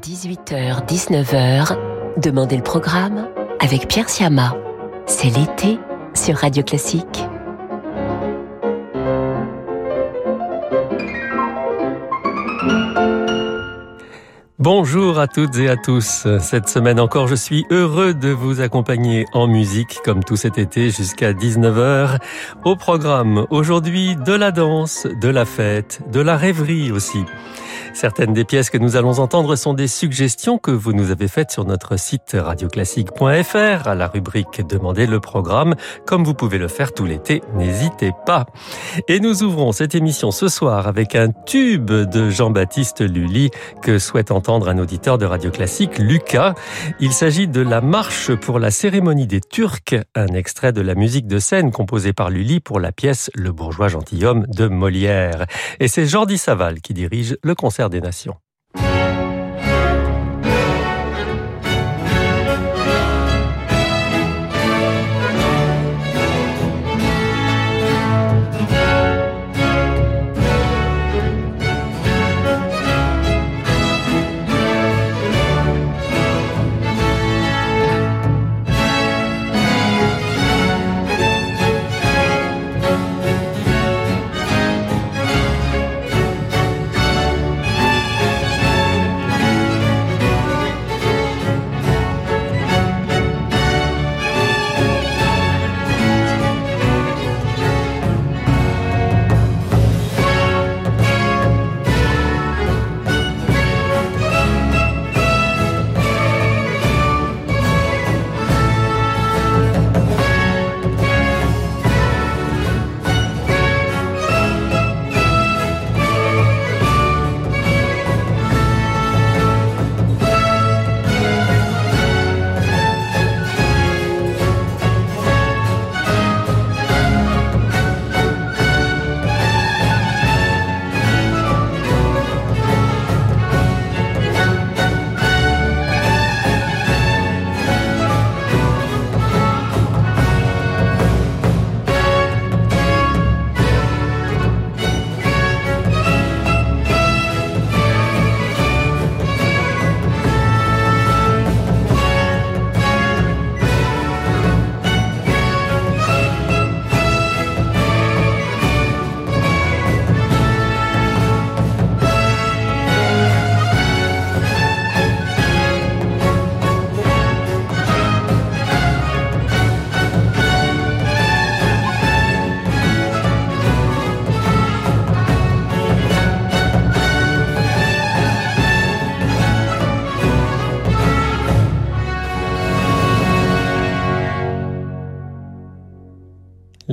18h, 19h, Demandez le programme avec Pierre Siama. C'est l'été sur Radio Classique. Bonjour à toutes et à tous. Cette semaine encore, je suis heureux de vous accompagner en musique comme tout cet été jusqu'à 19h. Au programme aujourd'hui de la danse, de la fête, de la rêverie aussi. Certaines des pièces que nous allons entendre sont des suggestions que vous nous avez faites sur notre site radioclassique.fr à la rubrique Demandez le programme. Comme vous pouvez le faire tout l'été, n'hésitez pas. Et nous ouvrons cette émission ce soir avec un tube de Jean-Baptiste Lully que souhaite entendre un auditeur de Radio Classique, Lucas. Il s'agit de la marche pour la cérémonie des Turcs, un extrait de la musique de scène composée par Lully pour la pièce Le bourgeois gentilhomme de Molière. Et c'est Jordi Saval qui dirige le concert des Nations.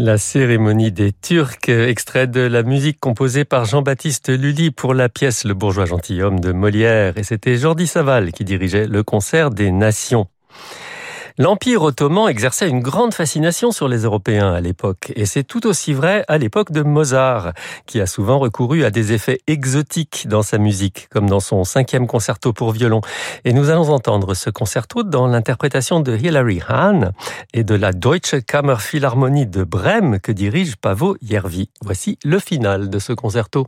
La cérémonie des Turcs, extrait de la musique composée par Jean-Baptiste Lully pour la pièce Le bourgeois gentilhomme de Molière. Et c'était Jordi Saval qui dirigeait le concert des Nations. L'Empire ottoman exerçait une grande fascination sur les Européens à l'époque, et c'est tout aussi vrai à l'époque de Mozart, qui a souvent recouru à des effets exotiques dans sa musique, comme dans son cinquième concerto pour violon. Et nous allons entendre ce concerto dans l'interprétation de Hilary Hahn et de la Deutsche Kammerphilharmonie de Brême que dirige Pavo Järvi. Voici le final de ce concerto.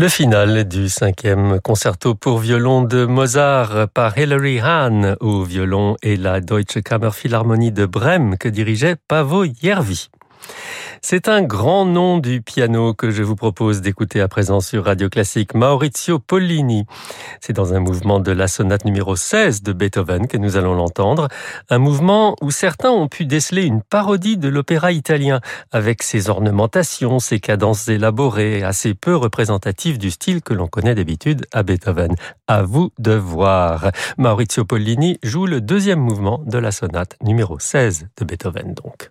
Le final du cinquième concerto pour violon de Mozart par Hilary Hahn au violon et la Deutsche Kammerphilharmonie de Brême que dirigeait Pavo Järvi. C'est un grand nom du piano que je vous propose d'écouter à présent sur Radio Classique, Maurizio Pollini. C'est dans un mouvement de la sonate numéro 16 de Beethoven que nous allons l'entendre, un mouvement où certains ont pu déceler une parodie de l'opéra italien, avec ses ornementations, ses cadences élaborées, assez peu représentatives du style que l'on connaît d'habitude à Beethoven. À vous de voir. Maurizio Pollini joue le deuxième mouvement de la sonate numéro 16 de Beethoven donc.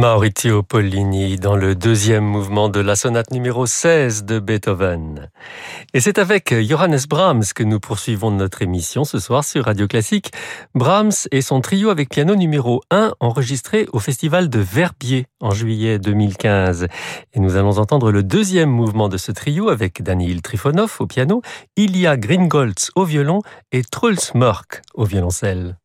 Maurizio Pollini dans le deuxième mouvement de la sonate numéro 16 de Beethoven. Et c'est avec Johannes Brahms que nous poursuivons notre émission ce soir sur Radio Classique. Brahms et son trio avec piano numéro 1 enregistré au festival de Verbier en juillet 2015. Et nous allons entendre le deuxième mouvement de ce trio avec Daniel Trifonov au piano, Ilya Gringolz au violon et Truls Mörk au violoncelle.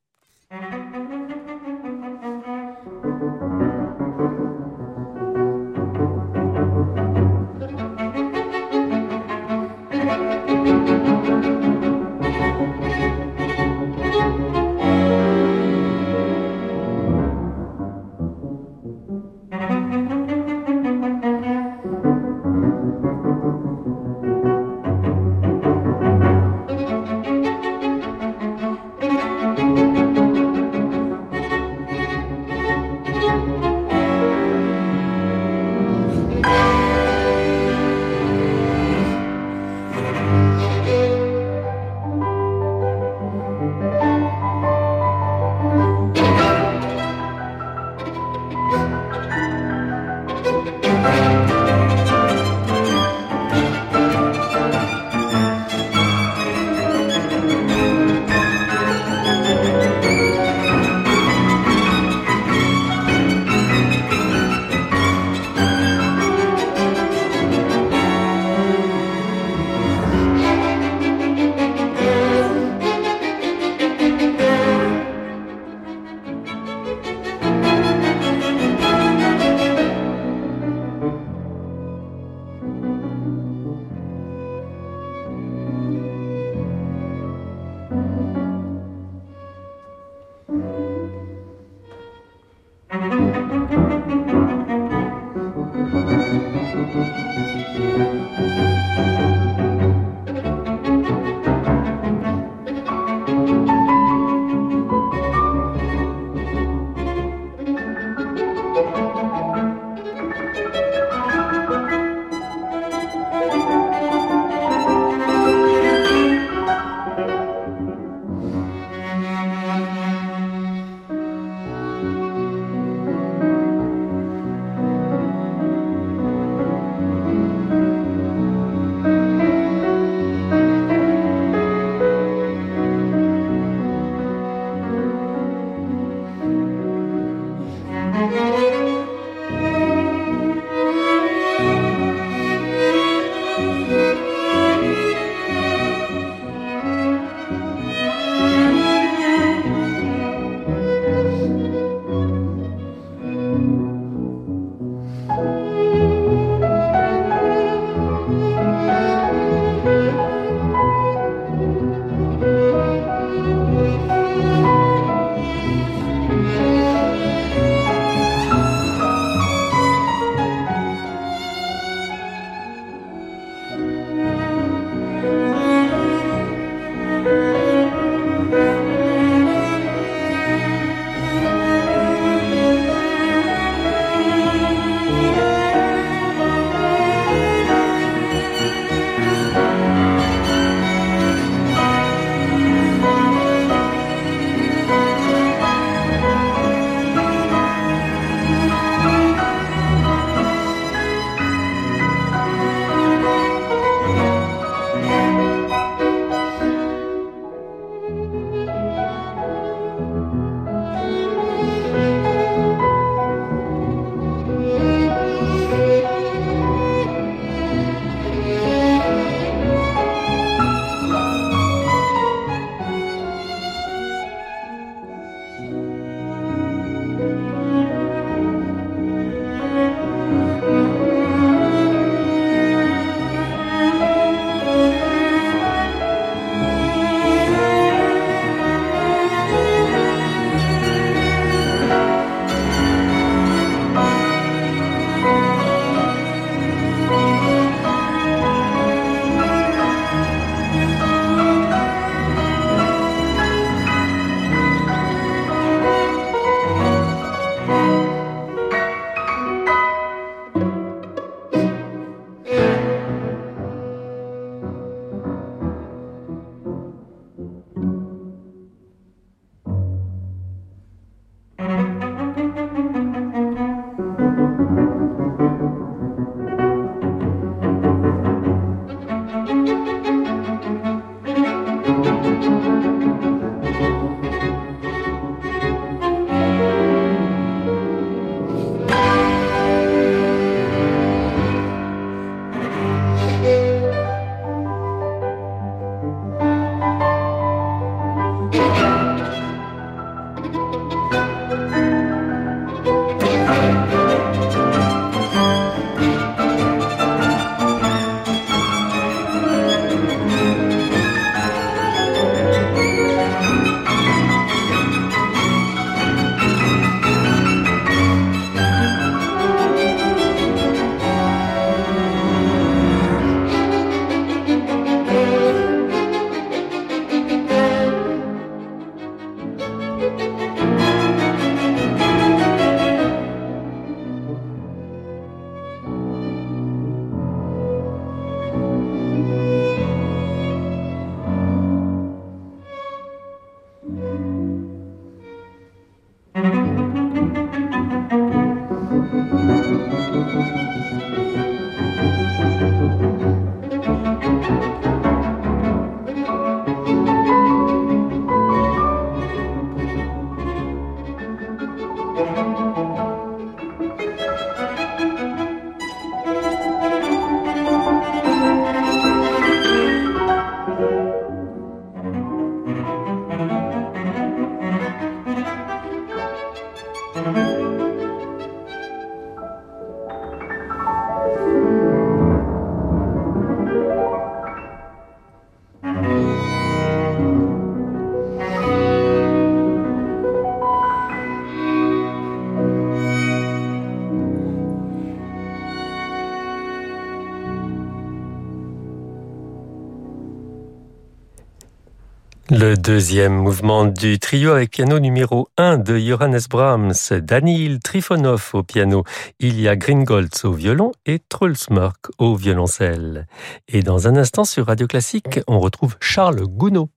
Deuxième mouvement du trio avec piano numéro 1 de Johannes Brahms, Daniel Trifonov au piano, Ilya Gringolz au violon et Trulsmark au violoncelle. Et dans un instant sur Radio Classique, on retrouve Charles Gounod.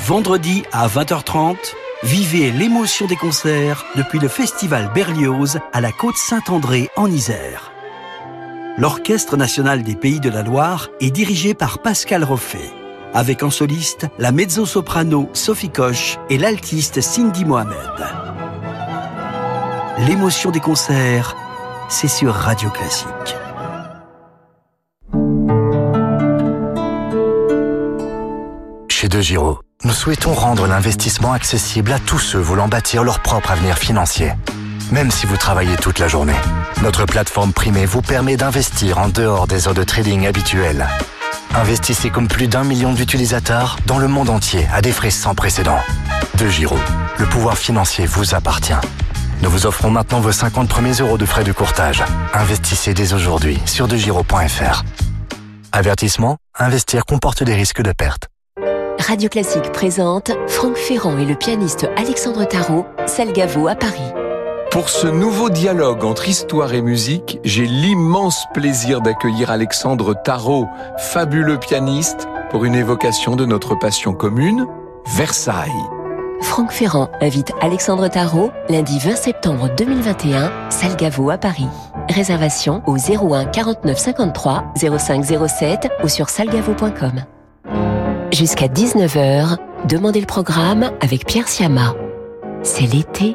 Vendredi à 20h30, vivez l'émotion des concerts depuis le festival Berlioz à la côte Saint-André en Isère. L'Orchestre national des Pays de la Loire est dirigé par Pascal Roffet avec en soliste la mezzo-soprano Sophie Koch et l'altiste Cindy Mohamed. L'émotion des concerts, c'est sur Radio Classique. Chez De Giro, nous souhaitons rendre l'investissement accessible à tous ceux voulant bâtir leur propre avenir financier. Même si vous travaillez toute la journée, notre plateforme primée vous permet d'investir en dehors des heures de trading habituelles Investissez comme plus d'un million d'utilisateurs dans le monde entier à des frais sans précédent. De Giro, le pouvoir financier vous appartient. Nous vous offrons maintenant vos 50 premiers euros de frais de courtage. Investissez dès aujourd'hui sur degiro.fr. Avertissement, investir comporte des risques de perte. Radio Classique présente Franck Ferrand et le pianiste Alexandre Tarot, Salgavo à Paris. Pour ce nouveau dialogue entre histoire et musique, j'ai l'immense plaisir d'accueillir Alexandre Tarot, fabuleux pianiste, pour une évocation de notre passion commune, Versailles. Franck Ferrand invite Alexandre Tarot lundi 20 septembre 2021, Salgavo à Paris. Réservation au 01 49 53 05 07 ou sur salgavo.com. Jusqu'à 19h, demandez le programme avec Pierre Siama. C'est l'été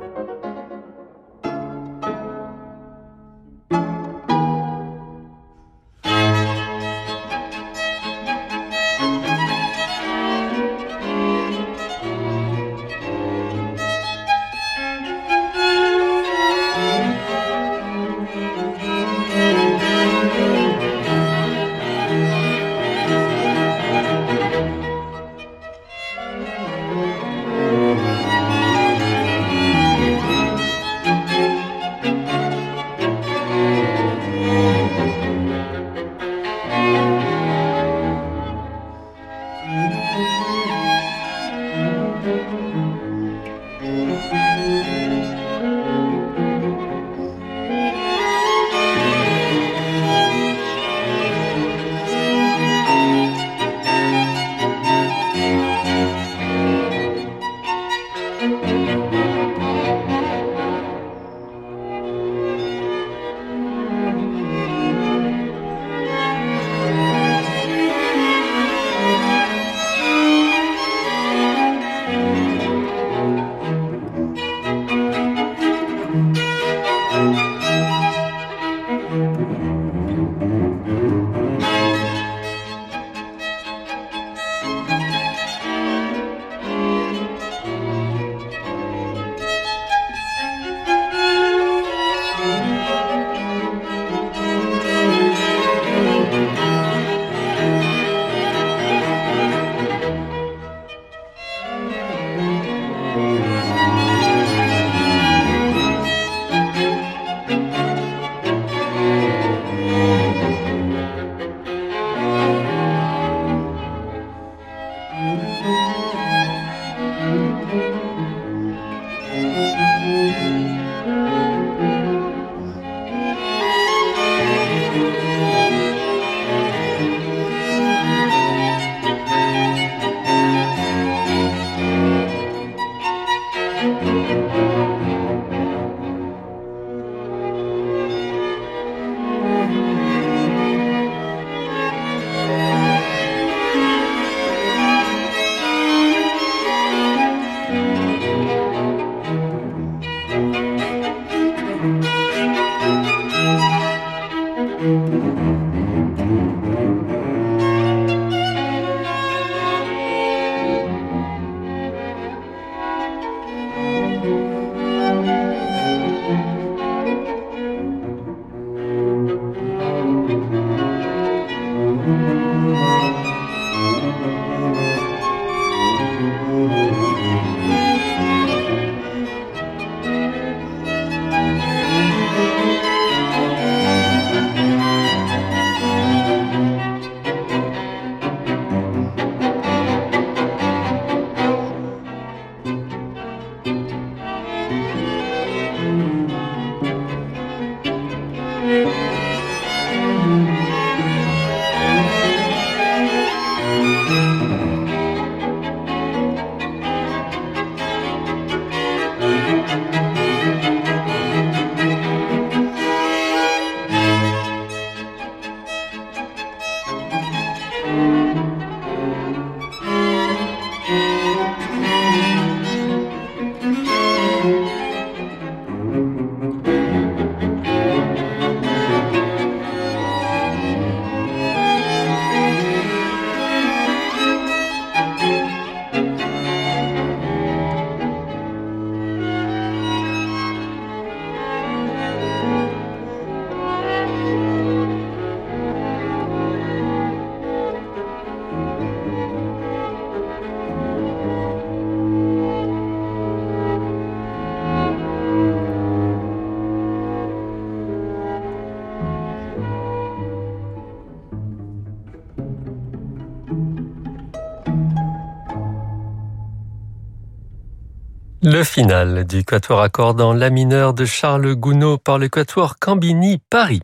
Le final du quatuor accordant la mineur de Charles Gounod par le quatuor Cambini Paris.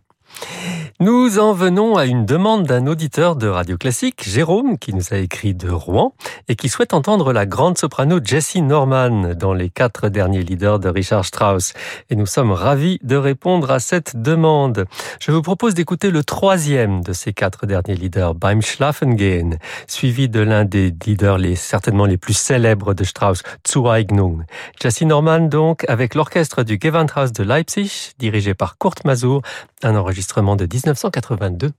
Nous en venons à une demande d'un auditeur de Radio Classique, Jérôme, qui nous a écrit de Rouen et qui souhaite entendre la grande soprano Jessie Norman dans les quatre derniers leaders de Richard Strauss. Et nous sommes ravis de répondre à cette demande. Je vous propose d'écouter le troisième de ces quatre derniers leaders, Beim Schlafengehen, suivi de l'un des leaders les, certainement les plus célèbres de Strauss, Zueignung. Jessie Norman donc avec l'orchestre du Gewandhaus de Leipzig, dirigé par Kurt Mazur, un enregistrement de 19 1982.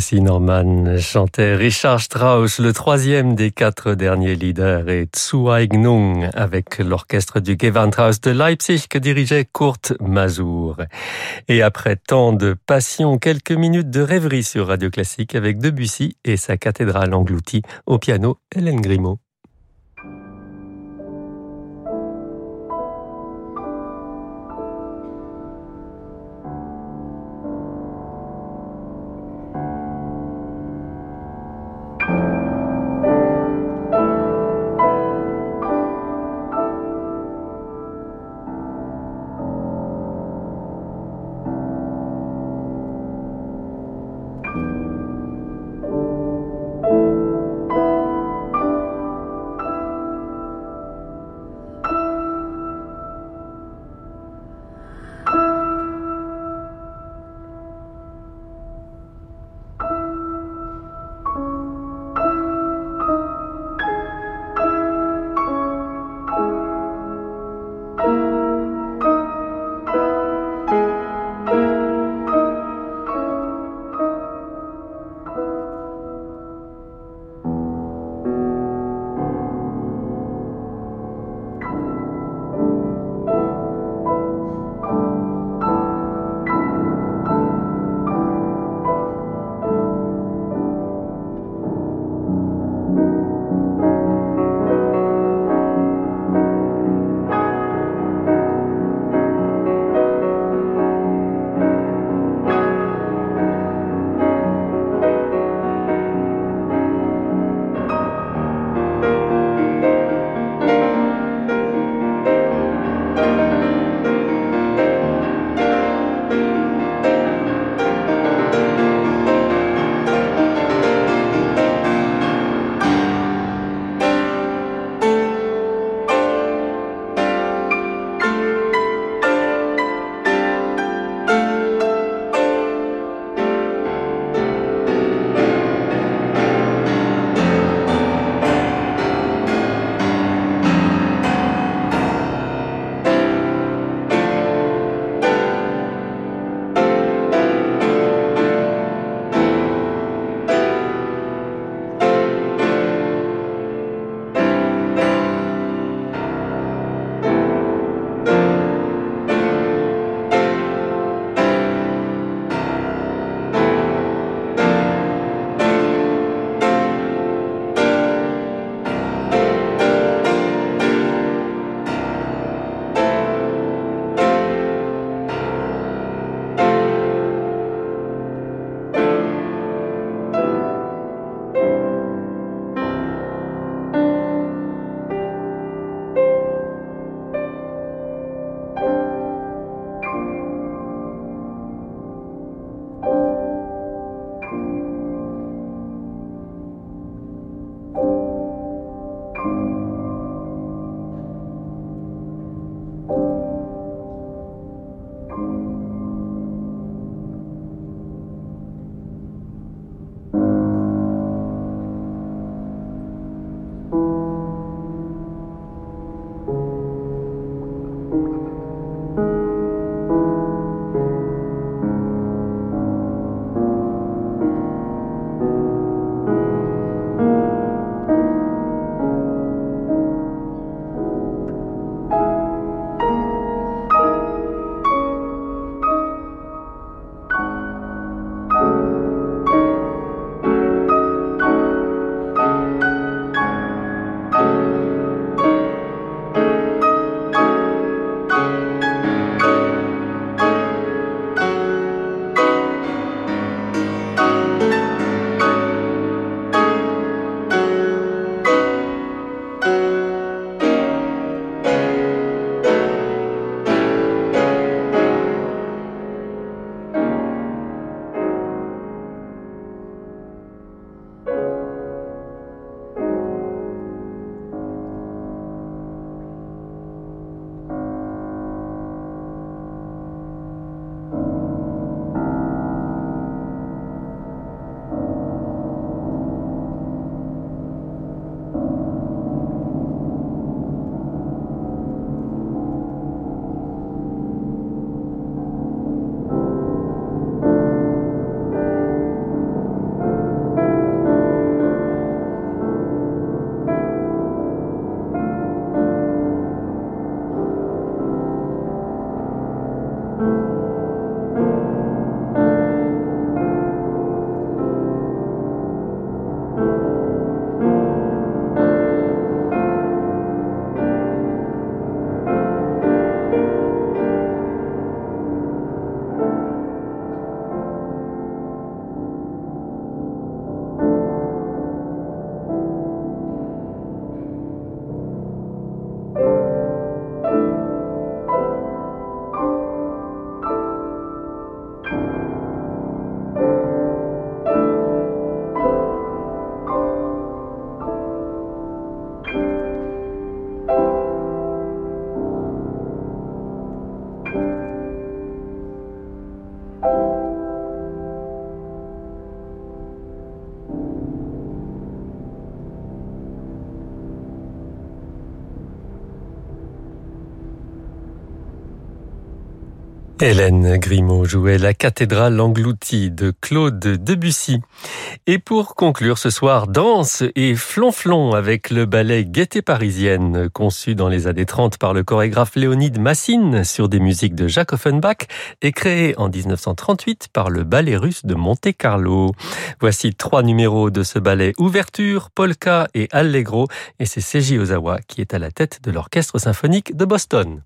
Jesse Norman chantait Richard Strauss, le troisième des quatre derniers leaders, et Zueignung avec l'orchestre du Gewandhaus de Leipzig que dirigeait Kurt Mazur. Et après tant de passion, quelques minutes de rêverie sur Radio Classique avec Debussy et sa cathédrale engloutie au piano Hélène Grimaud. Hélène Grimaud jouait la cathédrale engloutie de Claude Debussy. Et pour conclure ce soir, danse et flonflon avec le ballet Gaieté parisienne, conçu dans les années 30 par le chorégraphe Léonide Massine sur des musiques de Jacques Offenbach et créé en 1938 par le ballet russe de Monte Carlo. Voici trois numéros de ce ballet Ouverture, Polka et Allegro et c'est Seiji Ozawa qui est à la tête de l'orchestre symphonique de Boston.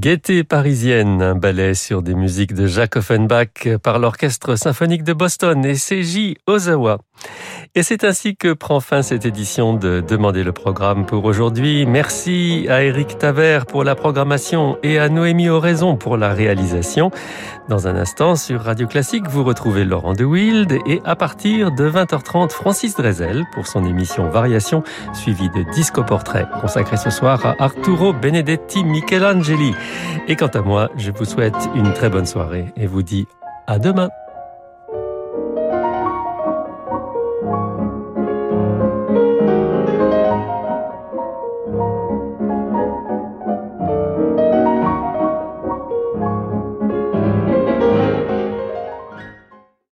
Gaieté parisienne, un ballet sur des musiques de Jacques Offenbach par l'Orchestre symphonique de Boston et Seiji Ozawa. Et c'est ainsi que prend fin cette édition de Demander le programme pour aujourd'hui. Merci à Eric Taver pour la programmation et à Noémie Oraison pour la réalisation. Dans un instant, sur Radio Classique, vous retrouvez Laurent De Wild et à partir de 20h30, Francis Drezel pour son émission Variation, suivie de Disco Portrait, consacré ce soir à Arturo Benedetti Michelangeli. Et quant à moi, je vous souhaite une très bonne soirée et vous dis à demain.